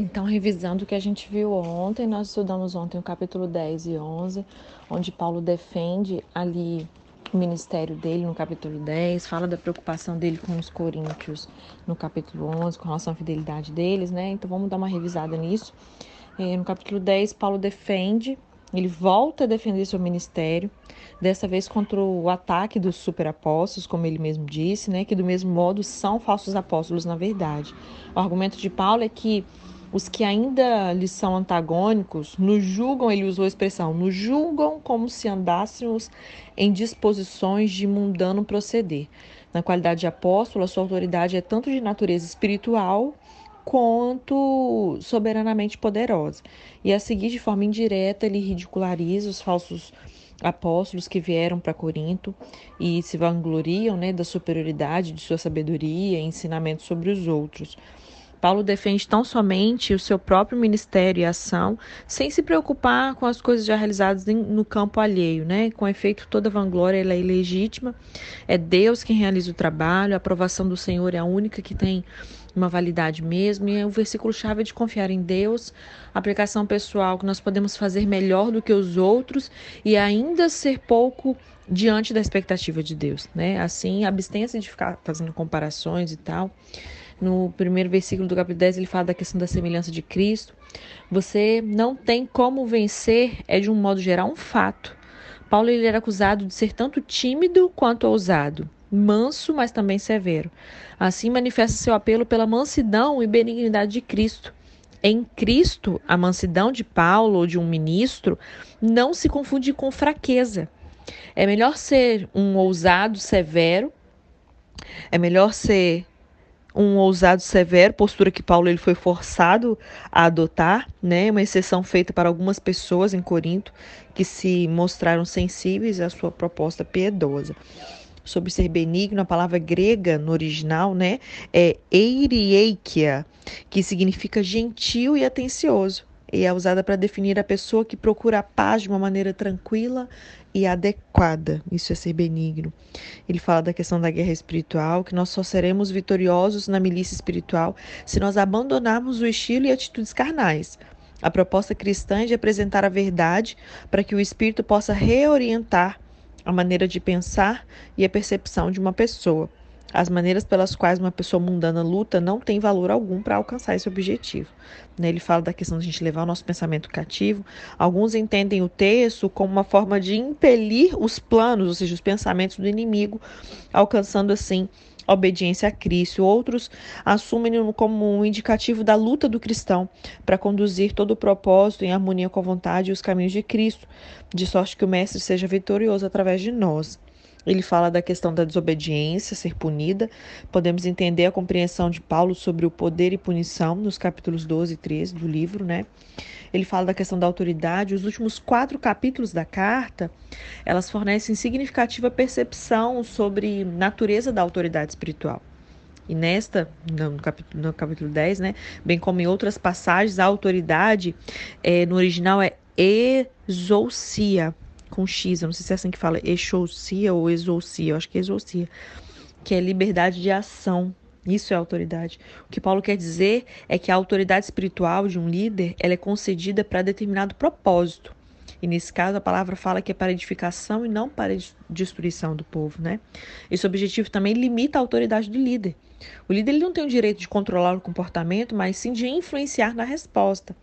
Então, revisando o que a gente viu ontem, nós estudamos ontem o capítulo 10 e 11, onde Paulo defende ali o ministério dele no capítulo 10, fala da preocupação dele com os coríntios no capítulo 11, com relação à fidelidade deles, né? Então, vamos dar uma revisada nisso. É, no capítulo 10, Paulo defende, ele volta a defender seu ministério, dessa vez contra o ataque dos superapóstolos, como ele mesmo disse, né? Que do mesmo modo são falsos apóstolos na verdade. O argumento de Paulo é que os que ainda lhes são antagônicos nos julgam, ele usou a expressão, nos julgam como se andássemos em disposições de mundano proceder. Na qualidade de apóstolo, a sua autoridade é tanto de natureza espiritual quanto soberanamente poderosa. E a seguir, de forma indireta, ele ridiculariza os falsos apóstolos que vieram para Corinto e se vangloriam né, da superioridade de sua sabedoria e ensinamento sobre os outros. Paulo defende tão somente o seu próprio ministério e ação, sem se preocupar com as coisas já realizadas no campo alheio, né? Com efeito, toda vanglória é ilegítima. É Deus quem realiza o trabalho, a aprovação do Senhor é a única que tem uma validade mesmo. E o versículo chave é de confiar em Deus, aplicação pessoal que nós podemos fazer melhor do que os outros e ainda ser pouco diante da expectativa de Deus, né? Assim, abstenha-se de ficar fazendo comparações e tal. No primeiro versículo do capítulo 10, ele fala da questão da semelhança de Cristo. Você não tem como vencer, é de um modo geral um fato. Paulo ele era acusado de ser tanto tímido quanto ousado, manso, mas também severo. Assim manifesta seu apelo pela mansidão e benignidade de Cristo. Em Cristo, a mansidão de Paulo ou de um ministro não se confunde com fraqueza. É melhor ser um ousado severo, é melhor ser um ousado severo, postura que Paulo ele foi forçado a adotar, né? Uma exceção feita para algumas pessoas em Corinto que se mostraram sensíveis à sua proposta piedosa. Sobre ser benigno, a palavra grega no original, né, é eirieikia, que significa gentil e atencioso e é usada para definir a pessoa que procura a paz de uma maneira tranquila e adequada. Isso é ser benigno. Ele fala da questão da guerra espiritual, que nós só seremos vitoriosos na milícia espiritual se nós abandonarmos o estilo e atitudes carnais. A proposta cristã é de apresentar a verdade para que o espírito possa reorientar a maneira de pensar e a percepção de uma pessoa. As maneiras pelas quais uma pessoa mundana luta não tem valor algum para alcançar esse objetivo. Né? Ele fala da questão de a gente levar o nosso pensamento cativo. Alguns entendem o texto como uma forma de impelir os planos, ou seja, os pensamentos do inimigo, alcançando assim a obediência a Cristo. Outros assumem-no como um indicativo da luta do cristão para conduzir todo o propósito em harmonia com a vontade e os caminhos de Cristo, de sorte que o Mestre seja vitorioso através de nós. Ele fala da questão da desobediência, ser punida. Podemos entender a compreensão de Paulo sobre o poder e punição nos capítulos 12 e 13 do livro, né? Ele fala da questão da autoridade. Os últimos quatro capítulos da carta, elas fornecem significativa percepção sobre natureza da autoridade espiritual. E nesta, no capítulo, no capítulo 10, né, bem como em outras passagens, a autoridade é, no original é exousia, com X, eu não sei se é assim que fala, exousia ou exousia, eu acho que é que é liberdade de ação. Isso é autoridade. O que Paulo quer dizer é que a autoridade espiritual de um líder, ela é concedida para determinado propósito. E nesse caso, a palavra fala que é para edificação e não para destruição do povo, né? Esse objetivo também limita a autoridade do líder. O líder ele não tem o direito de controlar o comportamento, mas sim de influenciar na resposta.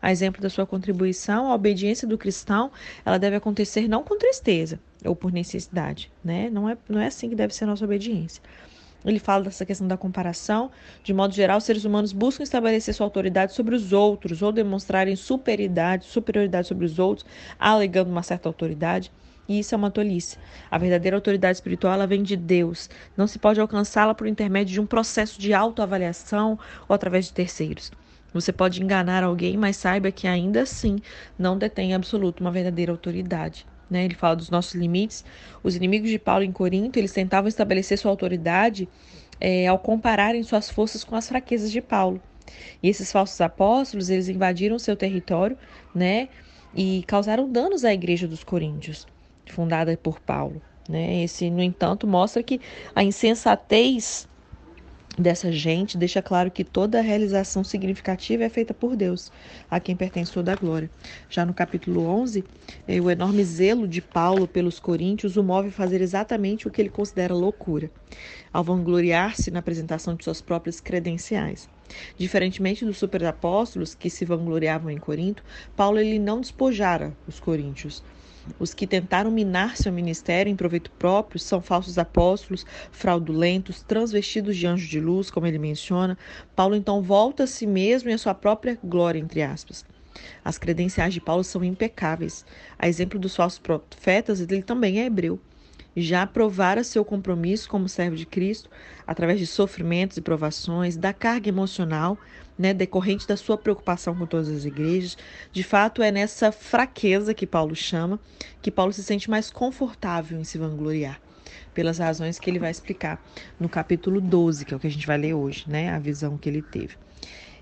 A exemplo da sua contribuição, a obediência do cristão, ela deve acontecer não com tristeza ou por necessidade, né? Não é, não é assim que deve ser a nossa obediência. Ele fala dessa questão da comparação. De modo geral, os seres humanos buscam estabelecer sua autoridade sobre os outros ou demonstrarem superioridade, superioridade sobre os outros, alegando uma certa autoridade. E isso é uma tolice. A verdadeira autoridade espiritual ela vem de Deus. Não se pode alcançá-la por intermédio de um processo de autoavaliação ou através de terceiros. Você pode enganar alguém, mas saiba que ainda assim não detém absoluto uma verdadeira autoridade. Né? Ele fala dos nossos limites. Os inimigos de Paulo em Corinto, eles tentavam estabelecer sua autoridade é, ao compararem suas forças com as fraquezas de Paulo. E esses falsos apóstolos, eles invadiram seu território, né? E causaram danos à igreja dos coríntios fundada por Paulo. Né? Esse, no entanto, mostra que a insensatez dessa gente deixa claro que toda realização significativa é feita por Deus, a quem pertence toda a glória. Já no capítulo 11, eh, o enorme zelo de Paulo pelos coríntios o move a fazer exatamente o que ele considera loucura, ao vangloriar-se na apresentação de suas próprias credenciais. Diferentemente dos superapóstolos que se vangloriavam em Corinto, Paulo ele não despojara os coríntios. Os que tentaram minar seu ministério em proveito próprio são falsos apóstolos, fraudulentos, transvestidos de anjos de luz, como ele menciona. Paulo então volta a si mesmo e a sua própria glória, entre aspas. As credenciais de Paulo são impecáveis. A exemplo dos falsos profetas, ele também é hebreu já provara seu compromisso como servo de Cristo através de sofrimentos e provações, da carga emocional, né, decorrente da sua preocupação com todas as igrejas. De fato, é nessa fraqueza que Paulo chama que Paulo se sente mais confortável em se vangloriar, pelas razões que ele vai explicar no capítulo 12, que é o que a gente vai ler hoje, né, a visão que ele teve.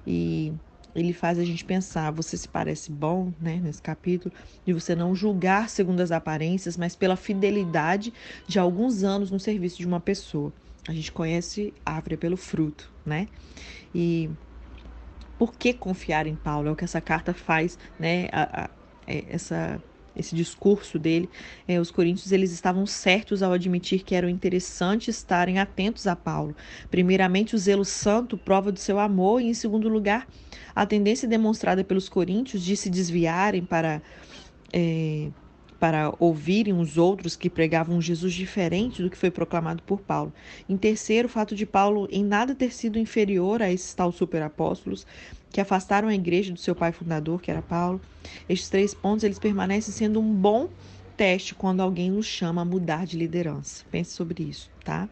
E ele faz a gente pensar, você se parece bom, né, nesse capítulo, de você não julgar segundo as aparências, mas pela fidelidade de alguns anos no serviço de uma pessoa. A gente conhece a árvore pelo fruto, né? E por que confiar em Paulo? É o que essa carta faz, né? A, a, é, essa esse discurso dele, é, os coríntios eles estavam certos ao admitir que era interessante estarem atentos a Paulo. Primeiramente, o zelo santo prova do seu amor e, em segundo lugar, a tendência demonstrada pelos coríntios de se desviarem para é, para ouvirem os outros que pregavam um Jesus diferente do que foi proclamado por Paulo. Em terceiro, o fato de Paulo em nada ter sido inferior a esses tal superapóstolos que afastaram a igreja do seu pai fundador, que era Paulo. Estes três pontos eles permanecem sendo um bom teste quando alguém nos chama a mudar de liderança. Pense sobre isso, tá?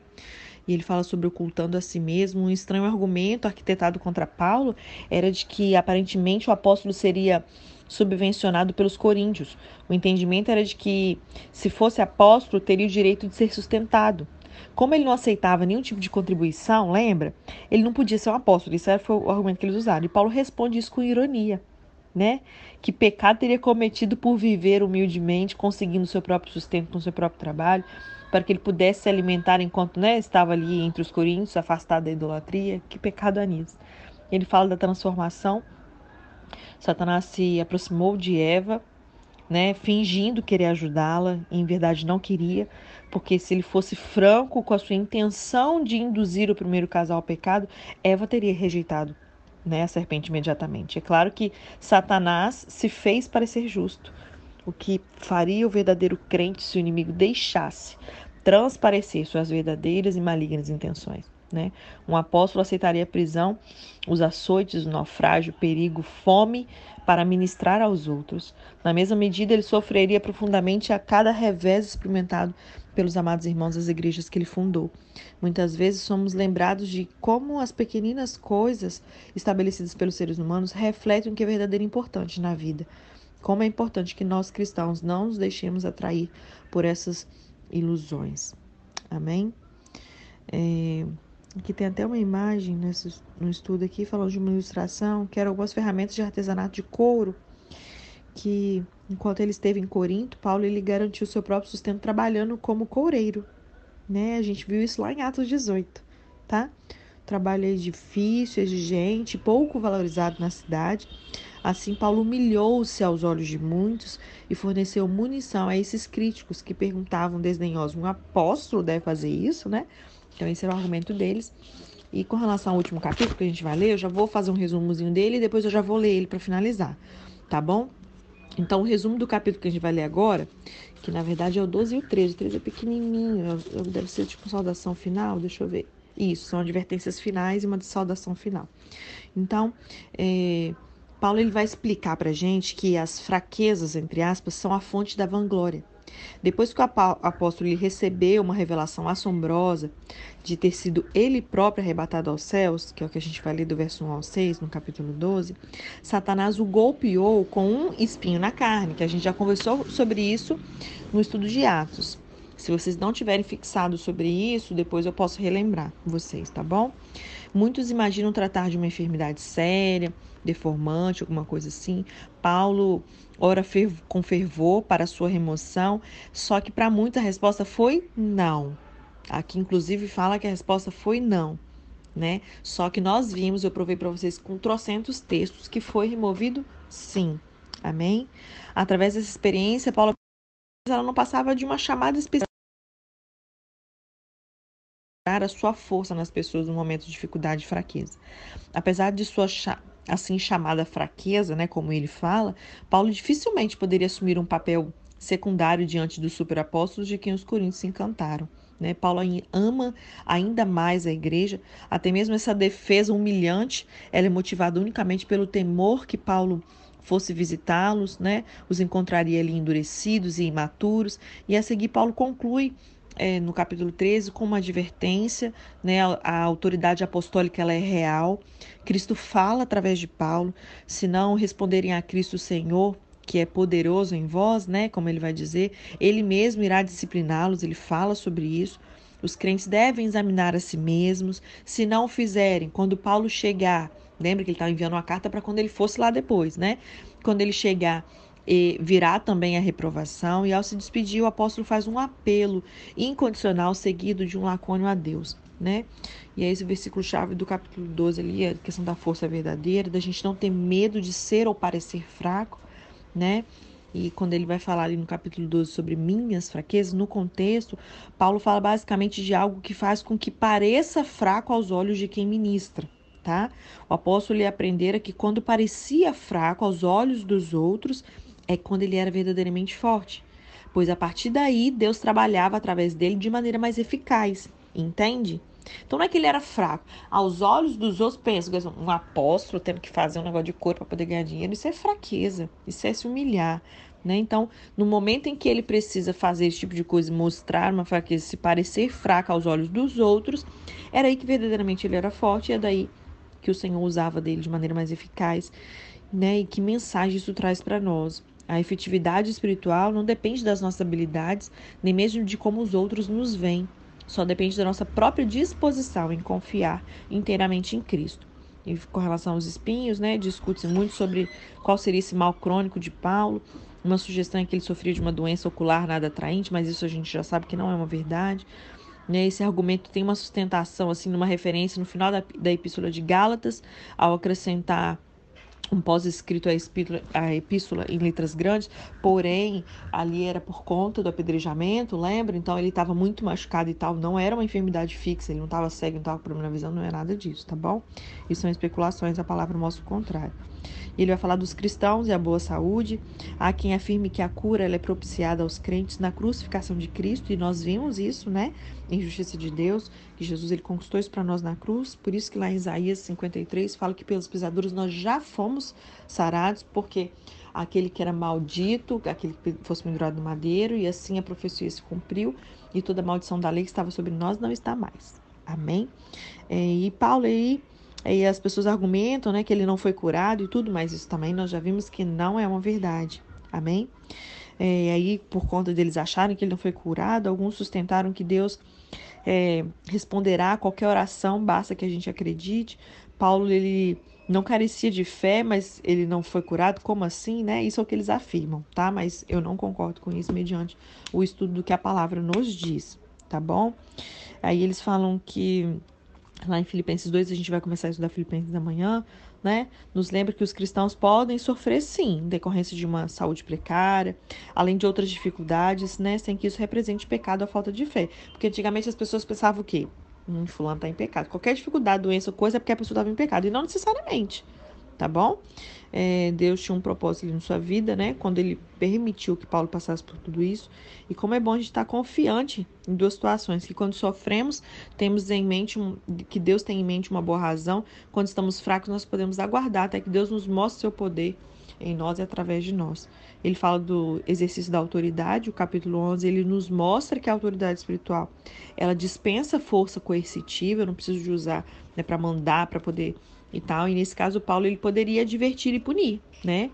E ele fala sobre ocultando a si mesmo. Um estranho argumento arquitetado contra Paulo era de que aparentemente o apóstolo seria subvencionado pelos coríntios. O entendimento era de que, se fosse apóstolo, teria o direito de ser sustentado. Como ele não aceitava nenhum tipo de contribuição, lembra? Ele não podia ser um apóstolo. Isso foi o argumento que eles usaram. E Paulo responde isso com ironia, né? Que pecado teria cometido por viver humildemente, conseguindo seu próprio sustento com seu próprio trabalho, para que ele pudesse se alimentar enquanto né, estava ali entre os coríntios, afastado da idolatria. Que pecado há nisso? Ele fala da transformação Satanás se aproximou de Eva, né, fingindo querer ajudá-la, e em verdade não queria, porque se ele fosse franco com a sua intenção de induzir o primeiro casal ao pecado, Eva teria rejeitado né, a serpente imediatamente. É claro que Satanás se fez parecer justo, o que faria o verdadeiro crente se o inimigo deixasse transparecer suas verdadeiras e malignas intenções. Né? Um apóstolo aceitaria a prisão, os açoites, o naufrágio, o perigo, fome para ministrar aos outros. Na mesma medida, ele sofreria profundamente a cada revés experimentado pelos amados irmãos das igrejas que ele fundou. Muitas vezes somos lembrados de como as pequeninas coisas estabelecidas pelos seres humanos refletem o que é verdadeiro importante na vida. Como é importante que nós cristãos não nos deixemos atrair por essas ilusões. Amém? É, Aqui tem até uma imagem nesse, no estudo aqui, falando de uma ilustração, que eram algumas ferramentas de artesanato de couro, que enquanto ele esteve em Corinto, Paulo ele garantiu seu próprio sustento trabalhando como coureiro. Né? A gente viu isso lá em Atos 18, tá? Trabalho é difícil, exigente, pouco valorizado na cidade. Assim, Paulo humilhou-se aos olhos de muitos e forneceu munição a esses críticos que perguntavam desdenhosos: um apóstolo deve fazer isso, né? Então, esse é o argumento deles. E com relação ao último capítulo que a gente vai ler, eu já vou fazer um resumozinho dele e depois eu já vou ler ele para finalizar, tá bom? Então, o resumo do capítulo que a gente vai ler agora, que na verdade é o 12 e o 13. O 13 é pequenininho, deve ser tipo saudação final, deixa eu ver. Isso, são advertências finais e uma saudação final. Então, é, Paulo ele vai explicar para gente que as fraquezas, entre aspas, são a fonte da vanglória. Depois que o apóstolo recebeu uma revelação assombrosa de ter sido ele próprio arrebatado aos céus, que é o que a gente vai ler do verso 1 ao 6, no capítulo 12, Satanás o golpeou com um espinho na carne, que a gente já conversou sobre isso no estudo de Atos. Se vocês não tiverem fixado sobre isso, depois eu posso relembrar vocês, tá bom? Muitos imaginam tratar de uma enfermidade séria, deformante, alguma coisa assim. Paulo ora com fervor para sua remoção, só que para muitos a resposta foi não. Aqui, inclusive, fala que a resposta foi não. né? Só que nós vimos, eu provei para vocês com trocentos textos que foi removido, sim. Amém? Através dessa experiência, Paulo ela não passava de uma chamada especial a sua força nas pessoas no momento de dificuldade e fraqueza. Apesar de sua assim chamada fraqueza, né, como ele fala, Paulo dificilmente poderia assumir um papel secundário diante dos superapóstolos de quem os coríntios se encantaram. Né? Paulo ama ainda mais a igreja, até mesmo essa defesa humilhante, ela é motivada unicamente pelo temor que Paulo fosse visitá-los, né? Os encontraria ali endurecidos e imaturos. E a seguir, Paulo conclui é, no capítulo 13 com uma advertência, né? A, a autoridade apostólica ela é real. Cristo fala através de Paulo: se não responderem a Cristo Senhor, que é poderoso em vós, né? Como ele vai dizer, ele mesmo irá discipliná-los, ele fala sobre isso. Os crentes devem examinar a si mesmos. Se não fizerem, quando Paulo chegar, lembra que ele estava enviando uma carta para quando ele fosse lá depois, né? Quando ele chegar, e virá também a reprovação, e ao se despedir, o apóstolo faz um apelo incondicional seguido de um lacônio a Deus, né? E é esse versículo-chave do capítulo 12 ali, a questão da força verdadeira, da gente não ter medo de ser ou parecer fraco, né? E quando ele vai falar ali no capítulo 12 sobre minhas fraquezas, no contexto, Paulo fala basicamente de algo que faz com que pareça fraco aos olhos de quem ministra, tá? O apóstolo aprendera que quando parecia fraco aos olhos dos outros, é quando ele era verdadeiramente forte. Pois a partir daí, Deus trabalhava através dele de maneira mais eficaz, entende? Então não é que ele era fraco. Aos olhos dos outros, pensa, um apóstolo tendo que fazer um negócio de corpo para poder ganhar dinheiro, isso é fraqueza, isso é se humilhar. Né? Então, no momento em que ele precisa fazer esse tipo de coisa, mostrar uma fraqueza, se parecer fraca aos olhos dos outros, era aí que verdadeiramente ele era forte e é daí que o Senhor usava dele de maneira mais eficaz. Né? E que mensagem isso traz para nós? A efetividade espiritual não depende das nossas habilidades, nem mesmo de como os outros nos veem. Só depende da nossa própria disposição em confiar inteiramente em Cristo. E com relação aos espinhos, né, discute-se muito sobre qual seria esse mal crônico de Paulo. Uma sugestão é que ele sofria de uma doença ocular nada atraente, mas isso a gente já sabe que não é uma verdade. Esse argumento tem uma sustentação, assim, numa referência no final da, da Epístola de Gálatas, ao acrescentar um pós-escrito a epístola em letras grandes, porém ali era por conta do apedrejamento, lembra? Então ele estava muito machucado e tal, não era uma enfermidade fixa, ele não estava cego, não estava com problema na visão, não é nada disso, tá bom? Isso são especulações, a palavra mostra o contrário. Ele vai falar dos cristãos e a boa saúde. Há quem afirme que a cura é propiciada aos crentes na crucificação de Cristo, e nós vimos isso, né? Em justiça de Deus, que Jesus ele conquistou isso para nós na cruz. Por isso que lá em Isaías 53 fala que pelos pisaduros nós já fomos sarados, porque aquele que era maldito, aquele que fosse pendurado no madeiro, e assim a profecia se cumpriu, e toda a maldição da lei que estava sobre nós não está mais. Amém? É, e Paulo aí e as pessoas argumentam né, que ele não foi curado e tudo, mas isso também nós já vimos que não é uma verdade. Amém? É, e aí, por conta deles acharem que ele não foi curado, alguns sustentaram que Deus é, responderá a qualquer oração, basta que a gente acredite. Paulo, ele não carecia de fé, mas ele não foi curado. Como assim, né? Isso é o que eles afirmam, tá? Mas eu não concordo com isso mediante o estudo do que a palavra nos diz, tá bom? Aí eles falam que Lá em Filipenses 2, a gente vai começar a estudar Filipenses amanhã, né? Nos lembra que os cristãos podem sofrer, sim, em decorrência de uma saúde precária, além de outras dificuldades, né? Sem que isso represente pecado ou falta de fé. Porque antigamente as pessoas pensavam o quê? Hum, fulano está em pecado. Qualquer dificuldade, doença ou coisa é porque a pessoa estava em pecado. E não necessariamente tá bom? É, Deus tinha um propósito na sua vida, né? Quando ele permitiu que Paulo passasse por tudo isso. E como é bom a gente estar confiante em duas situações: que quando sofremos, temos em mente um, que Deus tem em mente uma boa razão. Quando estamos fracos, nós podemos aguardar até que Deus nos mostre seu poder em nós e através de nós. Ele fala do exercício da autoridade, o capítulo 11, ele nos mostra que a autoridade espiritual, ela dispensa força coercitiva, eu não preciso de usar né, para mandar, para poder e tal. E nesse caso, Paulo ele poderia advertir e punir, né?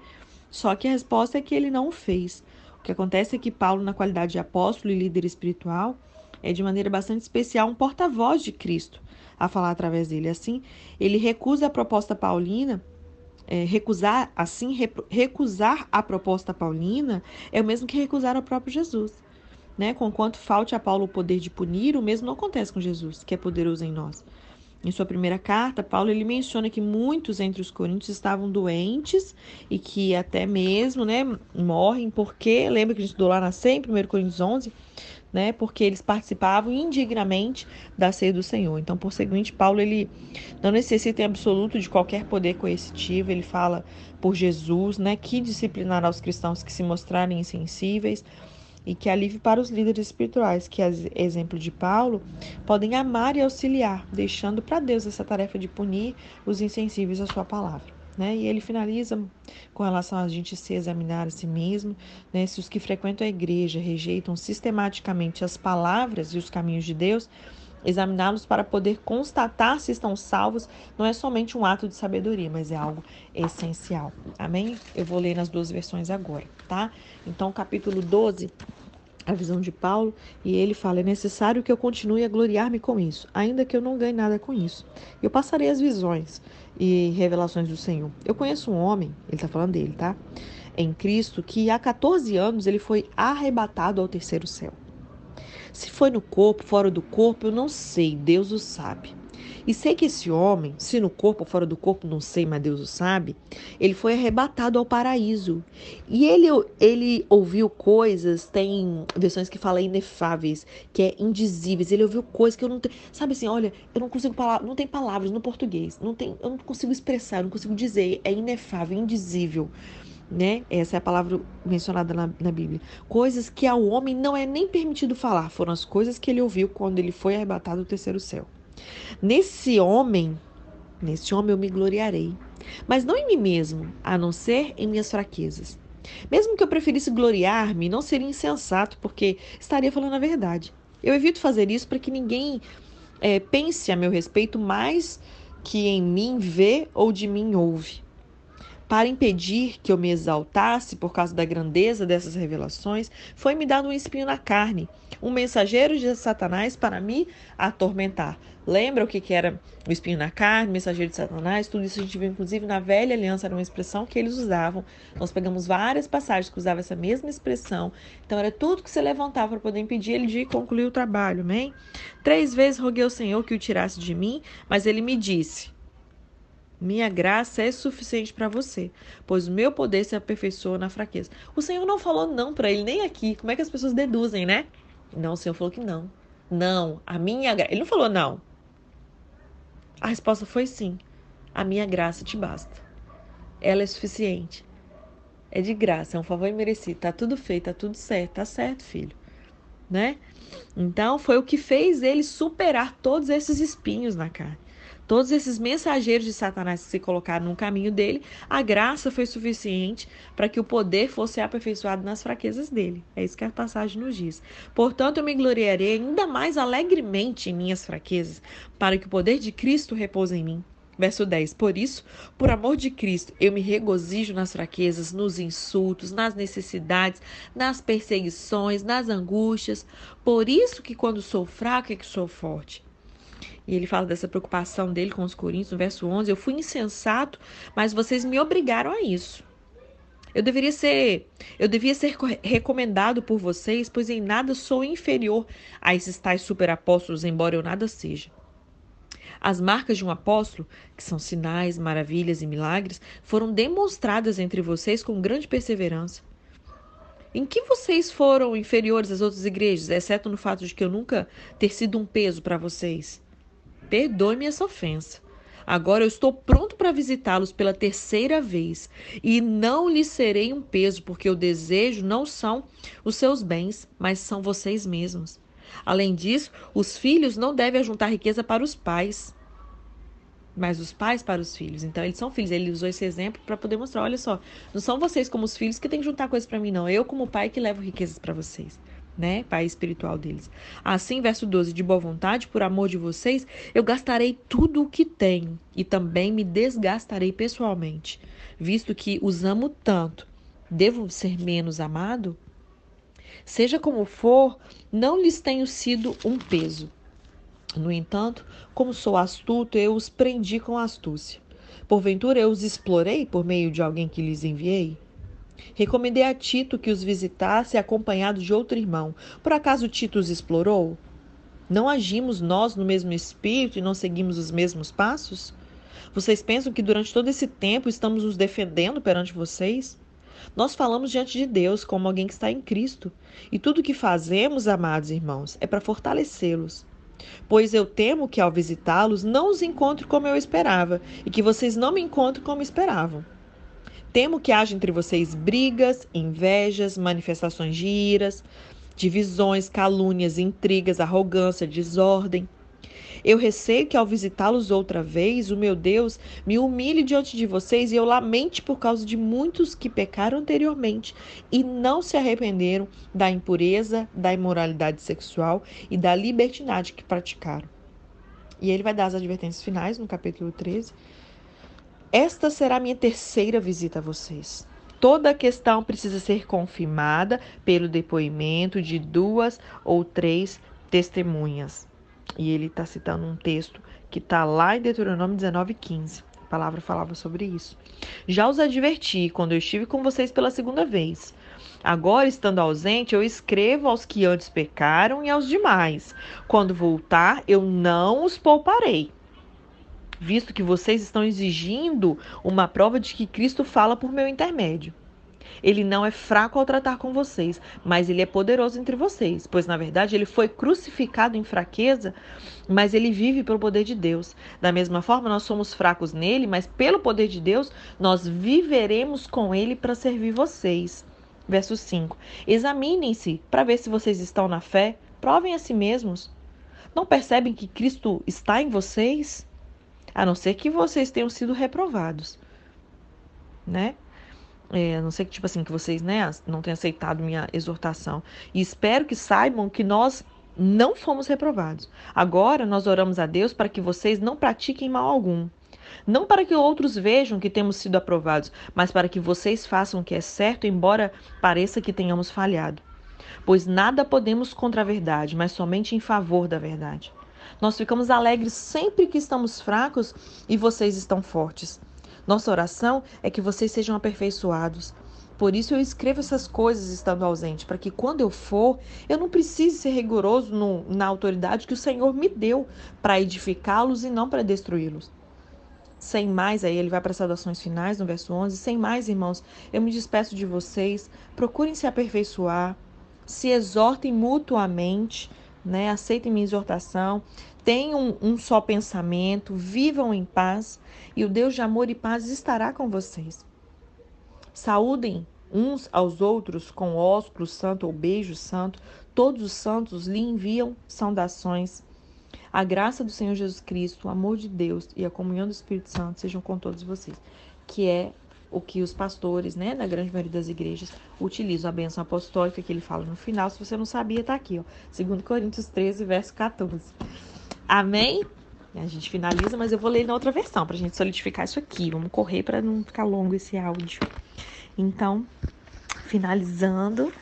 Só que a resposta é que ele não o fez. O que acontece é que Paulo, na qualidade de apóstolo e líder espiritual, é de maneira bastante especial um porta-voz de Cristo a falar através dele. Assim, ele recusa a proposta paulina. É, recusar, assim, recusar a proposta paulina é o mesmo que recusar o próprio Jesus. Né? Conquanto falte a Paulo o poder de punir, o mesmo não acontece com Jesus, que é poderoso em nós. Em sua primeira carta, Paulo ele menciona que muitos entre os coríntios estavam doentes e que até mesmo, né, morrem porque, lembra que a gente estudou lá na 100, 1 Coríntios 11, né, porque eles participavam indignamente da ceia do Senhor. Então, por seguinte, Paulo ele não necessita em absoluto de qualquer poder coercitivo, ele fala por Jesus, né, que disciplinará os cristãos que se mostrarem insensíveis e que alivie para os líderes espirituais, que, exemplo de Paulo, podem amar e auxiliar, deixando para Deus essa tarefa de punir os insensíveis à sua palavra. Né? E ele finaliza com relação a gente se examinar a si mesmo, né? se os que frequentam a igreja rejeitam sistematicamente as palavras e os caminhos de Deus, examiná-los para poder constatar se estão salvos não é somente um ato de sabedoria, mas é algo essencial. Amém? Eu vou ler nas duas versões agora, tá? Então, capítulo 12 a visão de Paulo, e ele fala: é necessário que eu continue a gloriar-me com isso, ainda que eu não ganhe nada com isso. Eu passarei as visões e revelações do Senhor. Eu conheço um homem, ele está falando dele, tá? Em Cristo, que há 14 anos ele foi arrebatado ao terceiro céu. Se foi no corpo, fora do corpo, eu não sei, Deus o sabe. E sei que esse homem, se no corpo ou fora do corpo, não sei, mas Deus o sabe, ele foi arrebatado ao paraíso. E ele, ele ouviu coisas, tem versões que falam inefáveis, que é indizíveis. Ele ouviu coisas que eu não tenho. Sabe assim, olha, eu não consigo falar, não tem palavras no português. Não tem, eu não consigo expressar, eu não consigo dizer. É inefável, indizível né? Essa é a palavra mencionada na, na, Bíblia. Coisas que ao homem não é nem permitido falar, foram as coisas que ele ouviu quando ele foi arrebatado do terceiro céu. Nesse homem, nesse homem eu me gloriarei, mas não em mim mesmo, a não ser em minhas fraquezas. Mesmo que eu preferisse gloriar-me, não seria insensato, porque estaria falando a verdade. Eu evito fazer isso para que ninguém é, pense a meu respeito mais que em mim vê ou de mim ouve para impedir que eu me exaltasse por causa da grandeza dessas revelações, foi-me dado um espinho na carne, um mensageiro de Satanás para me atormentar. Lembra o que, que era o espinho na carne, mensageiro de Satanás? Tudo isso a gente viu, inclusive, na velha aliança, era uma expressão que eles usavam. Nós pegamos várias passagens que usavam essa mesma expressão. Então, era tudo que se levantava para poder impedir ele de concluir o trabalho, amém? Três vezes roguei ao Senhor que o tirasse de mim, mas ele me disse: minha graça é suficiente para você, pois o meu poder se aperfeiçoa na fraqueza. O Senhor não falou não para ele nem aqui. Como é que as pessoas deduzem, né? Não, o Senhor falou que não. Não, a minha graça. Ele não falou não. A resposta foi sim. A minha graça te basta. Ela é suficiente. É de graça, é um favor imerecido. Tá tudo feito, tá tudo certo, tá certo, filho. Né? Então foi o que fez ele superar todos esses espinhos na carne todos esses mensageiros de Satanás que se colocaram no caminho dele, a graça foi suficiente para que o poder fosse aperfeiçoado nas fraquezas dele. É isso que a passagem nos diz. Portanto, eu me gloriarei ainda mais alegremente em minhas fraquezas, para que o poder de Cristo repouse em mim. Verso 10: Por isso, por amor de Cristo, eu me regozijo nas fraquezas, nos insultos, nas necessidades, nas perseguições, nas angústias. Por isso que quando sou fraco é que sou forte. E ele fala dessa preocupação dele com os coríntios, no verso 11: Eu fui insensato, mas vocês me obrigaram a isso. Eu deveria ser, eu devia ser recomendado por vocês, pois em nada sou inferior a esses tais superapóstolos, embora eu nada seja. As marcas de um apóstolo, que são sinais, maravilhas e milagres, foram demonstradas entre vocês com grande perseverança. Em que vocês foram inferiores às outras igrejas, exceto no fato de que eu nunca ter sido um peso para vocês? Perdoe-me essa ofensa. Agora eu estou pronto para visitá-los pela terceira vez e não lhes serei um peso, porque o desejo não são os seus bens, mas são vocês mesmos. Além disso, os filhos não devem ajuntar riqueza para os pais, mas os pais para os filhos. Então, eles são filhos. Ele usou esse exemplo para poder mostrar: olha só, não são vocês como os filhos que têm que juntar coisas para mim, não. Eu, como pai, que levo riquezas para vocês né, pai espiritual deles. Assim, verso 12, de boa vontade, por amor de vocês, eu gastarei tudo o que tenho e também me desgastarei pessoalmente, visto que os amo tanto. Devo ser menos amado? Seja como for, não lhes tenho sido um peso. No entanto, como sou astuto, eu os prendi com astúcia. Porventura eu os explorei por meio de alguém que lhes enviei? Recomendei a Tito que os visitasse acompanhado de outro irmão. Por acaso Tito os explorou? Não agimos nós no mesmo espírito e não seguimos os mesmos passos? Vocês pensam que durante todo esse tempo estamos nos defendendo perante vocês? Nós falamos diante de Deus como alguém que está em Cristo. E tudo o que fazemos, amados irmãos, é para fortalecê-los. Pois eu temo que ao visitá-los não os encontre como eu esperava e que vocês não me encontrem como esperavam. Temo que haja entre vocês brigas, invejas, manifestações de iras, divisões, calúnias, intrigas, arrogância, desordem. Eu receio que ao visitá-los outra vez, o meu Deus me humilhe diante de vocês e eu lamente por causa de muitos que pecaram anteriormente e não se arrependeram da impureza, da imoralidade sexual e da libertinagem que praticaram. E ele vai dar as advertências finais no capítulo 13. Esta será a minha terceira visita a vocês. Toda a questão precisa ser confirmada pelo depoimento de duas ou três testemunhas. E ele está citando um texto que está lá em Deuteronômio 19,15. A palavra falava sobre isso. Já os adverti quando eu estive com vocês pela segunda vez. Agora, estando ausente, eu escrevo aos que antes pecaram e aos demais. Quando voltar, eu não os pouparei. Visto que vocês estão exigindo uma prova de que Cristo fala por meu intermédio. Ele não é fraco ao tratar com vocês, mas ele é poderoso entre vocês, pois na verdade ele foi crucificado em fraqueza, mas ele vive pelo poder de Deus. Da mesma forma, nós somos fracos nele, mas pelo poder de Deus, nós viveremos com ele para servir vocês. Verso 5: Examinem-se para ver se vocês estão na fé, provem a si mesmos. Não percebem que Cristo está em vocês? A não ser que vocês tenham sido reprovados, né? É, não ser que, tipo assim, que vocês né, não tenham aceitado minha exortação. E espero que saibam que nós não fomos reprovados. Agora nós oramos a Deus para que vocês não pratiquem mal algum. Não para que outros vejam que temos sido aprovados, mas para que vocês façam o que é certo, embora pareça que tenhamos falhado. Pois nada podemos contra a verdade, mas somente em favor da verdade. Nós ficamos alegres sempre que estamos fracos e vocês estão fortes. Nossa oração é que vocês sejam aperfeiçoados. Por isso eu escrevo essas coisas estando ausente, para que quando eu for, eu não precise ser rigoroso no, na autoridade que o Senhor me deu para edificá-los e não para destruí-los. Sem mais, aí ele vai para as saudações finais no verso 11. Sem mais, irmãos, eu me despeço de vocês. Procurem se aperfeiçoar, se exortem mutuamente, né? aceitem minha exortação, tenham um só pensamento, vivam em paz e o Deus de amor e paz estará com vocês. Saúdem uns aos outros com ósculo santo ou beijo santo. Todos os santos lhe enviam saudações. A graça do Senhor Jesus Cristo, o amor de Deus e a comunhão do Espírito Santo sejam com todos vocês. Que é o que os pastores, né, da grande maioria das igrejas, utilizam a bênção apostólica que ele fala no final. Se você não sabia, está aqui, ó. 2 Coríntios 13, verso 14. Amém? A gente finaliza, mas eu vou ler na outra versão para a gente solidificar isso aqui. Vamos correr para não ficar longo esse áudio. Então, finalizando,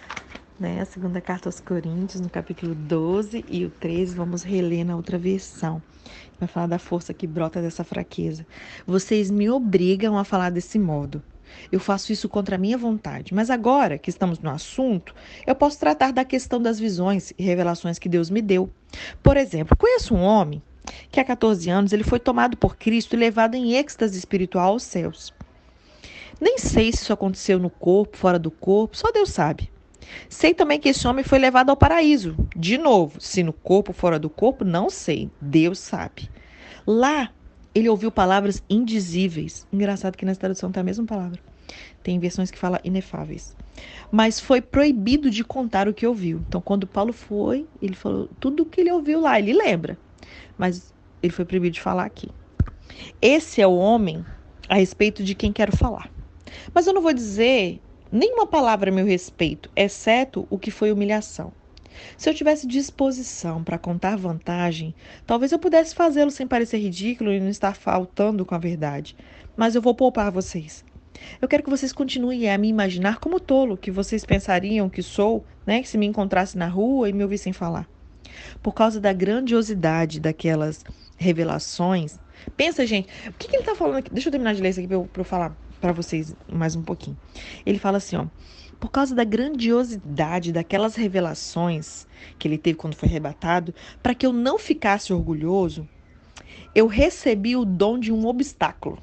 né, a segunda carta aos Coríntios, no capítulo 12 e o 13, vamos reler na outra versão. Vai falar da força que brota dessa fraqueza. Vocês me obrigam a falar desse modo. Eu faço isso contra a minha vontade. Mas agora que estamos no assunto, eu posso tratar da questão das visões e revelações que Deus me deu. Por exemplo, conheço um homem que há 14 anos ele foi tomado por Cristo e levado em êxtase espiritual aos céus. Nem sei se isso aconteceu no corpo, fora do corpo, só Deus sabe. Sei também que esse homem foi levado ao paraíso. De novo, se no corpo, fora do corpo, não sei. Deus sabe. Lá, ele ouviu palavras indizíveis. Engraçado que nessa tradução tem a mesma palavra. Tem versões que falam inefáveis. Mas foi proibido de contar o que ouviu. Então, quando Paulo foi, ele falou tudo o que ele ouviu lá, ele lembra. Mas ele foi proibido de falar aqui. Esse é o homem a respeito de quem quero falar. Mas eu não vou dizer nenhuma palavra a meu respeito, exceto o que foi humilhação. Se eu tivesse disposição para contar vantagem, talvez eu pudesse fazê-lo sem parecer ridículo e não estar faltando com a verdade. Mas eu vou poupar vocês. Eu quero que vocês continuem a me imaginar como tolo, que vocês pensariam que sou, né, que se me encontrasse na rua e me ouvissem falar. Por causa da grandiosidade daquelas revelações. Pensa, gente, o que, que ele está falando aqui? Deixa eu terminar de ler isso aqui para eu, eu falar. para vocês mais um pouquinho. Ele fala assim, ó: por causa da grandiosidade daquelas revelações que ele teve quando foi arrebatado, para que eu não ficasse orgulhoso, eu recebi o dom de um obstáculo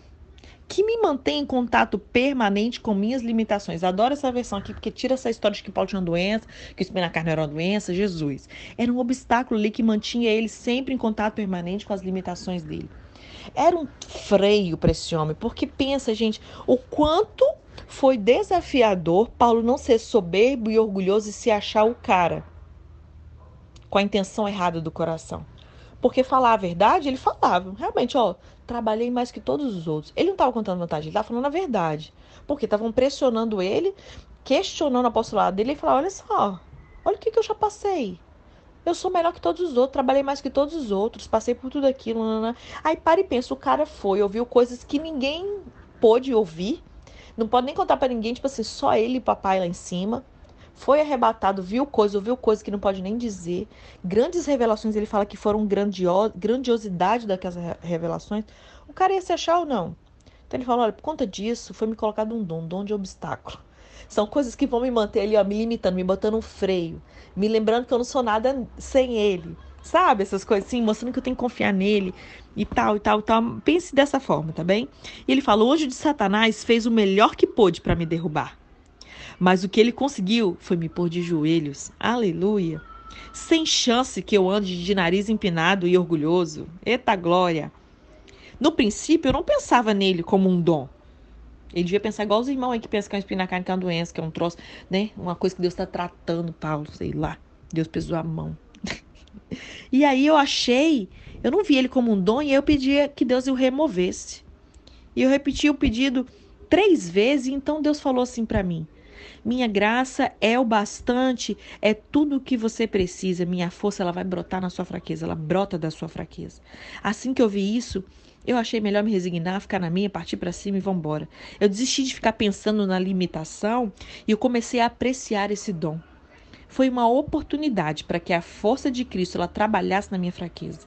que me mantém em contato permanente com minhas limitações. Adoro essa versão aqui, porque tira essa história de que Paulo tinha uma doença, que o espinho na carne era uma doença, Jesus. Era um obstáculo ali que mantinha ele sempre em contato permanente com as limitações dele. Era um freio para esse homem, porque pensa, gente, o quanto foi desafiador Paulo não ser soberbo e orgulhoso e se achar o cara com a intenção errada do coração. Porque falar a verdade, ele falava. Realmente, ó, trabalhei mais que todos os outros. Ele não estava contando vantagem, ele estava falando a verdade. Porque estavam pressionando ele, questionando o apostolado dele e falava: olha só, olha o que, que eu já passei. Eu sou melhor que todos os outros, trabalhei mais que todos os outros, passei por tudo aquilo. Nanana. Aí para e pensa, o cara foi, ouviu coisas que ninguém pôde ouvir. Não pode nem contar para ninguém, tipo assim, só ele e papai lá em cima foi arrebatado, viu coisa, ouviu coisa que não pode nem dizer. Grandes revelações, ele fala que foram grandio grandiosidade daquelas revelações. O cara ia se achar ou não? Então ele fala: olha, por conta disso, foi me colocado um dom, um dom de obstáculo. São coisas que vão me manter ali, ó, me limitando, me botando um freio, me lembrando que eu não sou nada sem ele. Sabe? Essas coisas assim, mostrando que eu tenho que confiar nele e tal, e tal, e tal. Pense dessa forma, tá bem? E ele fala: hoje de Satanás fez o melhor que pôde para me derrubar. Mas o que ele conseguiu foi me pôr de joelhos. Aleluia! Sem chance que eu ande de nariz empinado e orgulhoso. Eita glória! No princípio, eu não pensava nele como um dom. Ele devia pensar igual os irmãos aí que pensam que é carne, que é uma doença, que é um troço, né? Uma coisa que Deus está tratando, Paulo, sei lá. Deus pesou a mão. e aí eu achei, eu não vi ele como um dom e eu pedia que Deus o removesse. E eu repeti o pedido três vezes, e então Deus falou assim para mim: minha graça é o bastante, é tudo o que você precisa. Minha força ela vai brotar na sua fraqueza, ela brota da sua fraqueza. Assim que eu vi isso, eu achei melhor me resignar, ficar na minha, partir para cima e vamos embora. Eu desisti de ficar pensando na limitação e eu comecei a apreciar esse dom. Foi uma oportunidade para que a força de Cristo ela trabalhasse na minha fraqueza.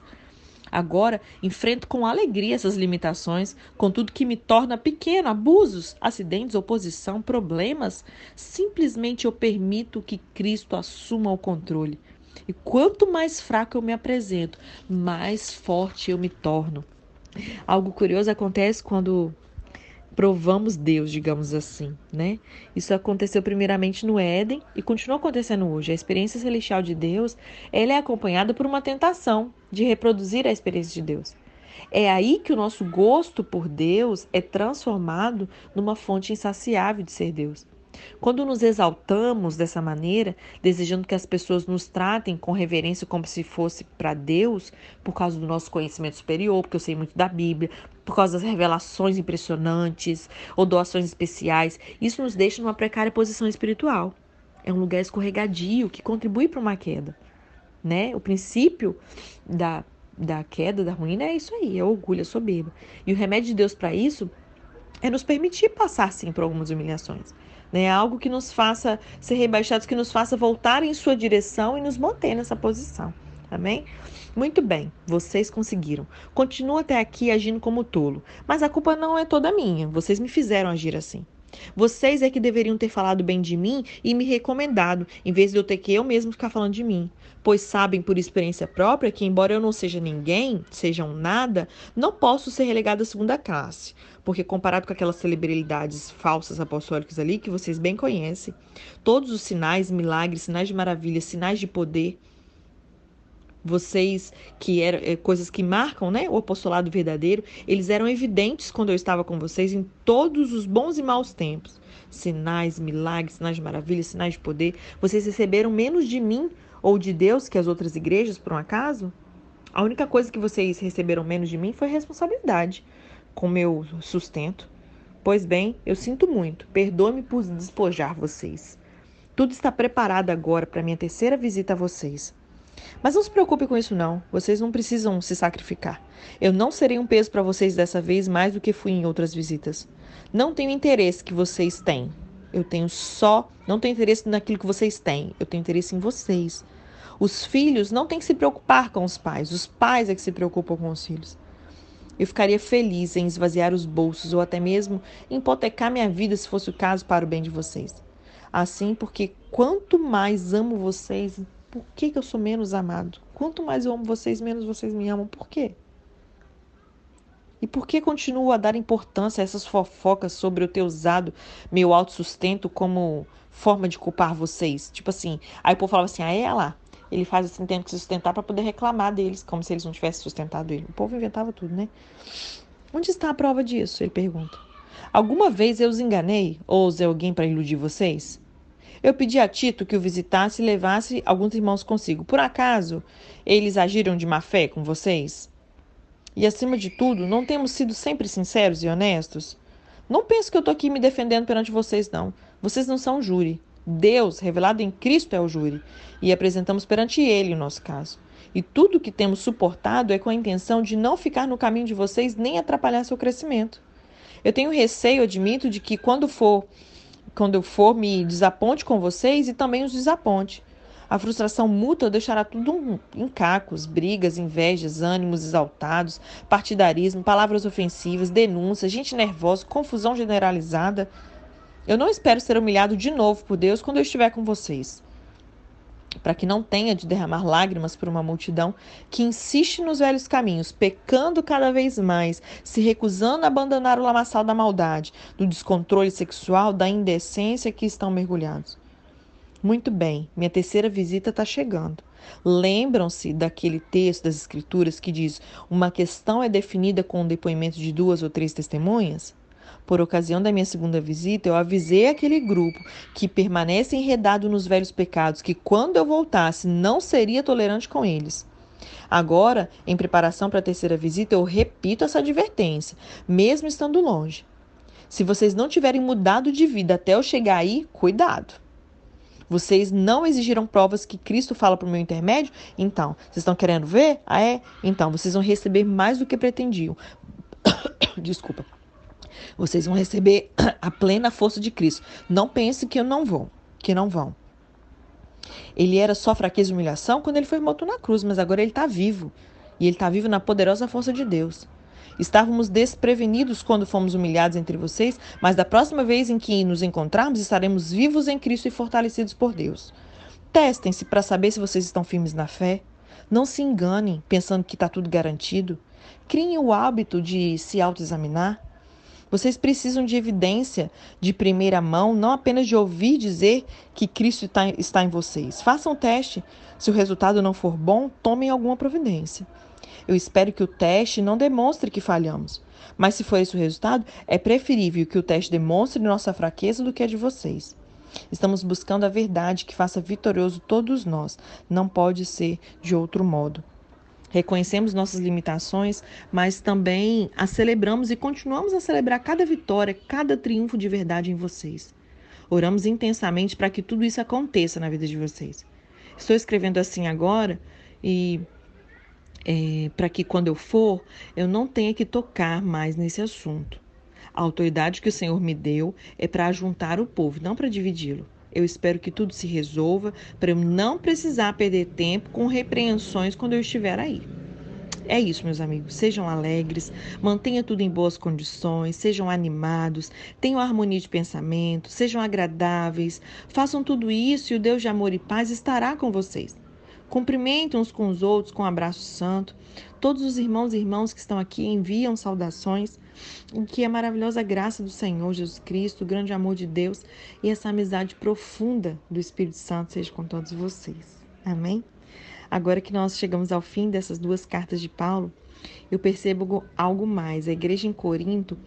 Agora enfrento com alegria essas limitações, contudo que me torna pequeno, abusos, acidentes, oposição, problemas. Simplesmente eu permito que Cristo assuma o controle. E quanto mais fraco eu me apresento, mais forte eu me torno. Algo curioso acontece quando provamos Deus, digamos assim, né? Isso aconteceu primeiramente no Éden e continua acontecendo hoje. A experiência celestial de Deus, ela é acompanhada por uma tentação de reproduzir a experiência de Deus. É aí que o nosso gosto por Deus é transformado numa fonte insaciável de ser Deus. Quando nos exaltamos dessa maneira, desejando que as pessoas nos tratem com reverência como se fosse para Deus, por causa do nosso conhecimento superior, porque eu sei muito da Bíblia, por causa das revelações impressionantes ou doações especiais, isso nos deixa numa precária posição espiritual. É um lugar escorregadio que contribui para uma queda. Né? O princípio da, da queda, da ruína, é isso aí, é orgulho, é soberba. E o remédio de Deus para isso é nos permitir passar, sim, por algumas humilhações né? Algo que nos faça ser rebaixados, que nos faça voltar em sua direção e nos manter nessa posição. Amém? Muito bem, vocês conseguiram. Continuo até aqui agindo como tolo, mas a culpa não é toda minha. Vocês me fizeram agir assim. Vocês é que deveriam ter falado bem de mim e me recomendado, em vez de eu ter que eu mesmo ficar falando de mim. Pois sabem por experiência própria que, embora eu não seja ninguém, seja um nada, não posso ser relegado à segunda classe. Porque, comparado com aquelas celebridades falsas apostólicas ali, que vocês bem conhecem, todos os sinais, milagres, sinais de maravilha, sinais de poder, vocês que eram é, coisas que marcam, né, o apostolado verdadeiro, eles eram evidentes quando eu estava com vocês em todos os bons e maus tempos. Sinais, milagres, sinais de maravilha, sinais de poder. Vocês receberam menos de mim ou de Deus que as outras igrejas, por um acaso? A única coisa que vocês receberam menos de mim foi responsabilidade com meu sustento. Pois bem, eu sinto muito. Perdoe-me por despojar vocês. Tudo está preparado agora para minha terceira visita a vocês. Mas não se preocupe com isso não. Vocês não precisam se sacrificar. Eu não serei um peso para vocês dessa vez mais do que fui em outras visitas. Não tenho interesse que vocês têm. Eu tenho só, não tenho interesse naquilo que vocês têm. Eu tenho interesse em vocês. Os filhos não têm que se preocupar com os pais. Os pais é que se preocupam com os filhos. Eu ficaria feliz em esvaziar os bolsos ou até mesmo hipotecar minha vida se fosse o caso para o bem de vocês. Assim, porque quanto mais amo vocês, por que, que eu sou menos amado? Quanto mais eu amo vocês, menos vocês me amam. Por quê? E por que continuo a dar importância a essas fofocas sobre eu ter usado meu autossustento como forma de culpar vocês? Tipo assim, aí o povo falava assim, ah, é lá. Ele faz assim, tem que se sustentar para poder reclamar deles, como se eles não tivessem sustentado ele. O povo inventava tudo, né? Onde está a prova disso? Ele pergunta. Alguma vez eu os enganei ou usei alguém para iludir vocês? Eu pedi a Tito que o visitasse e levasse alguns irmãos consigo. Por acaso eles agiram de má fé com vocês? E acima de tudo, não temos sido sempre sinceros e honestos? Não penso que eu estou aqui me defendendo perante vocês, não. Vocês não são júri. Deus, revelado em Cristo, é o júri. E apresentamos perante Ele o nosso caso. E tudo que temos suportado é com a intenção de não ficar no caminho de vocês nem atrapalhar seu crescimento. Eu tenho receio, admito, de que quando for, quando eu for, me desaponte com vocês e também os desaponte. A frustração mútua deixará tudo em cacos, brigas, invejas, ânimos exaltados, partidarismo, palavras ofensivas, denúncias, gente nervosa, confusão generalizada. Eu não espero ser humilhado de novo por Deus quando eu estiver com vocês para que não tenha de derramar lágrimas por uma multidão que insiste nos velhos caminhos, pecando cada vez mais, se recusando a abandonar o lamaçal da maldade, do descontrole sexual, da indecência que estão mergulhados. Muito bem, minha terceira visita está chegando. Lembram-se daquele texto das Escrituras que diz: uma questão é definida com o depoimento de duas ou três testemunhas? Por ocasião da minha segunda visita, eu avisei aquele grupo que permanece enredado nos velhos pecados que, quando eu voltasse, não seria tolerante com eles. Agora, em preparação para a terceira visita, eu repito essa advertência, mesmo estando longe. Se vocês não tiverem mudado de vida até eu chegar aí, cuidado. Vocês não exigiram provas que Cristo fala por meu intermédio? Então, vocês estão querendo ver? Ah, é? Então, vocês vão receber mais do que pretendiam. Desculpa. Vocês vão receber a plena força de Cristo. Não pense que eu não vou, que não vão. Ele era só fraqueza e humilhação quando ele foi morto na cruz, mas agora ele está vivo. E ele está vivo na poderosa força de Deus. Estávamos desprevenidos quando fomos humilhados entre vocês, mas da próxima vez em que nos encontrarmos, estaremos vivos em Cristo e fortalecidos por Deus. Testem-se para saber se vocês estão firmes na fé. Não se enganem pensando que está tudo garantido. Criem o hábito de se autoexaminar. Vocês precisam de evidência de primeira mão, não apenas de ouvir dizer que Cristo está em vocês. Façam o teste. Se o resultado não for bom, tomem alguma providência. Eu espero que o teste não demonstre que falhamos. Mas se for esse o resultado, é preferível que o teste demonstre nossa fraqueza do que a de vocês. Estamos buscando a verdade que faça vitorioso todos nós. Não pode ser de outro modo. Reconhecemos nossas limitações, mas também a celebramos e continuamos a celebrar cada vitória, cada triunfo de verdade em vocês. Oramos intensamente para que tudo isso aconteça na vida de vocês. Estou escrevendo assim agora e é, para que quando eu for, eu não tenha que tocar mais nesse assunto. A autoridade que o Senhor me deu é para juntar o povo, não para dividi-lo. Eu espero que tudo se resolva para eu não precisar perder tempo com repreensões quando eu estiver aí. É isso, meus amigos. Sejam alegres, mantenha tudo em boas condições, sejam animados, tenham harmonia de pensamento, sejam agradáveis. Façam tudo isso e o Deus de amor e paz estará com vocês. Cumprimentem uns com os outros com um abraço santo. Todos os irmãos e irmãs que estão aqui enviam saudações. E que a maravilhosa graça do Senhor Jesus Cristo, o grande amor de Deus e essa amizade profunda do Espírito Santo seja com todos vocês. Amém? Agora que nós chegamos ao fim dessas duas cartas de Paulo, eu percebo algo mais. A igreja em Corinto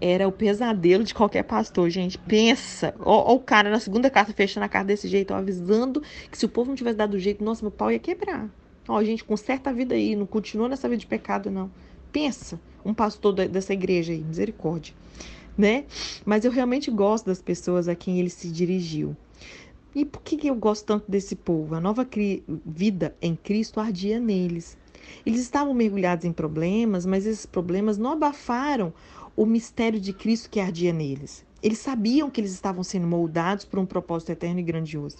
era o pesadelo de qualquer pastor, gente. Pensa. Ó, ó, o cara na segunda carta fechando a carta desse jeito, ó, avisando que se o povo não tivesse dado jeito, nossa, meu pau ia quebrar. Ó, gente, conserta a vida aí, não continua nessa vida de pecado, não. Pensa, um pastor dessa igreja aí, misericórdia. Né? Mas eu realmente gosto das pessoas a quem ele se dirigiu. E por que eu gosto tanto desse povo? A nova vida em Cristo ardia neles. Eles estavam mergulhados em problemas, mas esses problemas não abafaram o mistério de Cristo que ardia neles. Eles sabiam que eles estavam sendo moldados por um propósito eterno e grandioso.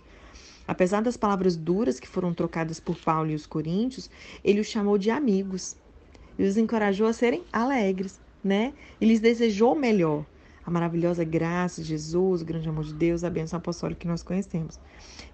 Apesar das palavras duras que foram trocadas por Paulo e os coríntios, ele os chamou de amigos. e os encorajou a serem alegres, né? E lhes desejou o melhor. A maravilhosa graça de Jesus, o grande amor de Deus, a bênção apostólica que nós conhecemos.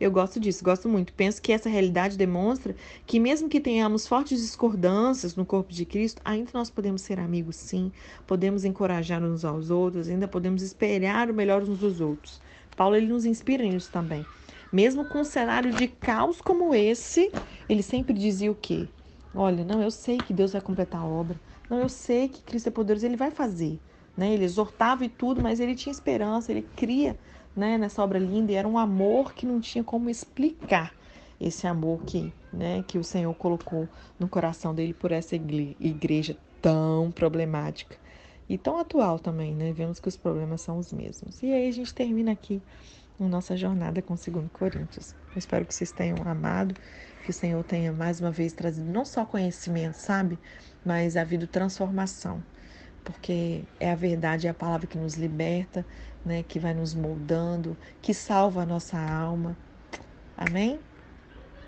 Eu gosto disso, gosto muito. Penso que essa realidade demonstra que, mesmo que tenhamos fortes discordâncias no corpo de Cristo, ainda nós podemos ser amigos, sim, podemos encorajar uns aos outros, ainda podemos esperar o melhor uns dos outros. Paulo ele nos inspira nisso também. Mesmo com um cenário de caos como esse, ele sempre dizia o quê? Olha, não, eu sei que Deus vai completar a obra. Não, eu sei que Cristo é poderoso, ele vai fazer. Né? Ele exortava e tudo, mas ele tinha esperança, ele cria né, nessa obra linda e era um amor que não tinha como explicar esse amor que, né, que o Senhor colocou no coração dele por essa igreja tão problemática e tão atual também, né? Vemos que os problemas são os mesmos. E aí a gente termina aqui a nossa jornada com o 2 Coríntios. Eu espero que vocês tenham amado, que o Senhor tenha mais uma vez trazido não só conhecimento, sabe, mas havido transformação, porque é a verdade, é a palavra que nos liberta, né, que vai nos moldando, que salva a nossa alma. Amém?